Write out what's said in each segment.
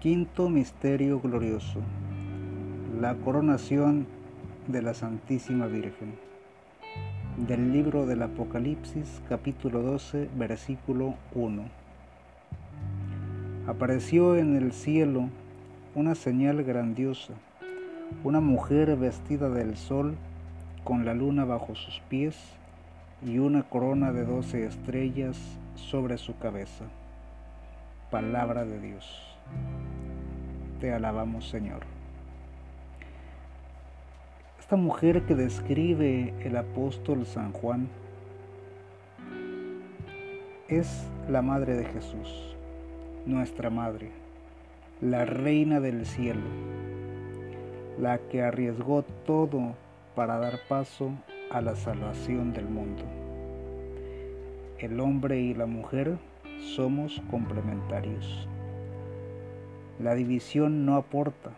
Quinto Misterio Glorioso. La coronación de la Santísima Virgen. Del libro del Apocalipsis capítulo 12 versículo 1. Apareció en el cielo una señal grandiosa, una mujer vestida del sol con la luna bajo sus pies y una corona de doce estrellas sobre su cabeza. Palabra de Dios. Te alabamos Señor. Esta mujer que describe el apóstol San Juan es la Madre de Jesús, nuestra Madre, la Reina del Cielo, la que arriesgó todo para dar paso a la salvación del mundo. El hombre y la mujer somos complementarios. La división no aporta.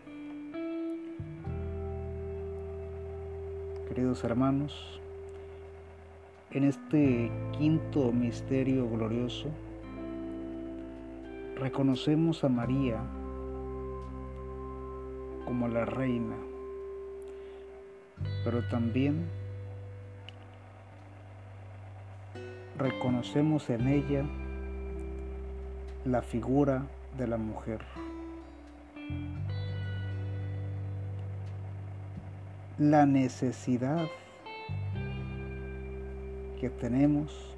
Queridos hermanos, en este quinto misterio glorioso, reconocemos a María como la reina, pero también reconocemos en ella la figura de la mujer. La necesidad que tenemos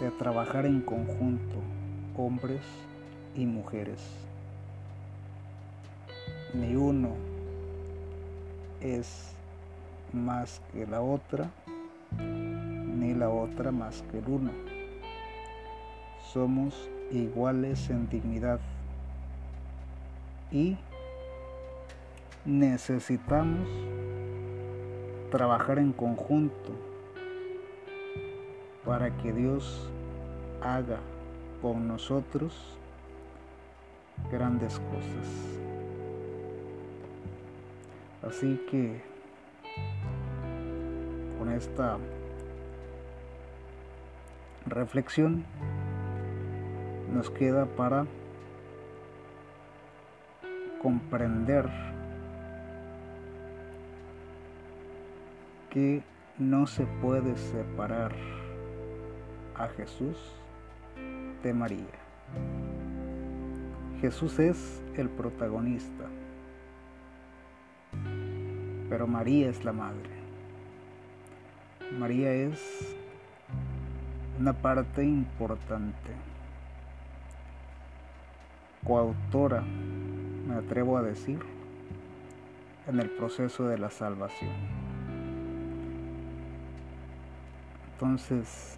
de trabajar en conjunto, hombres y mujeres. Ni uno es más que la otra, ni la otra más que el uno. Somos iguales en dignidad y necesitamos trabajar en conjunto para que Dios haga con nosotros grandes cosas. Así que con esta reflexión nos queda para comprender que no se puede separar a Jesús de María. Jesús es el protagonista, pero María es la madre. María es una parte importante, coautora, me atrevo a decir, en el proceso de la salvación. Entonces,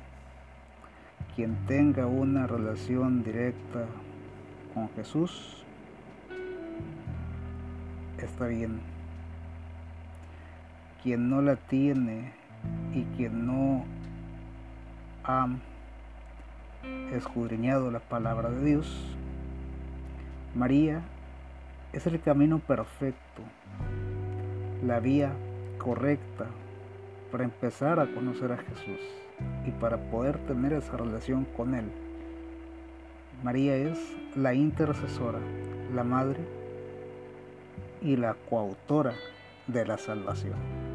quien tenga una relación directa con Jesús, está bien. Quien no la tiene y quien no ha escudriñado la palabra de Dios, María es el camino perfecto, la vía correcta para empezar a conocer a Jesús y para poder tener esa relación con Él. María es la intercesora, la madre y la coautora de la salvación.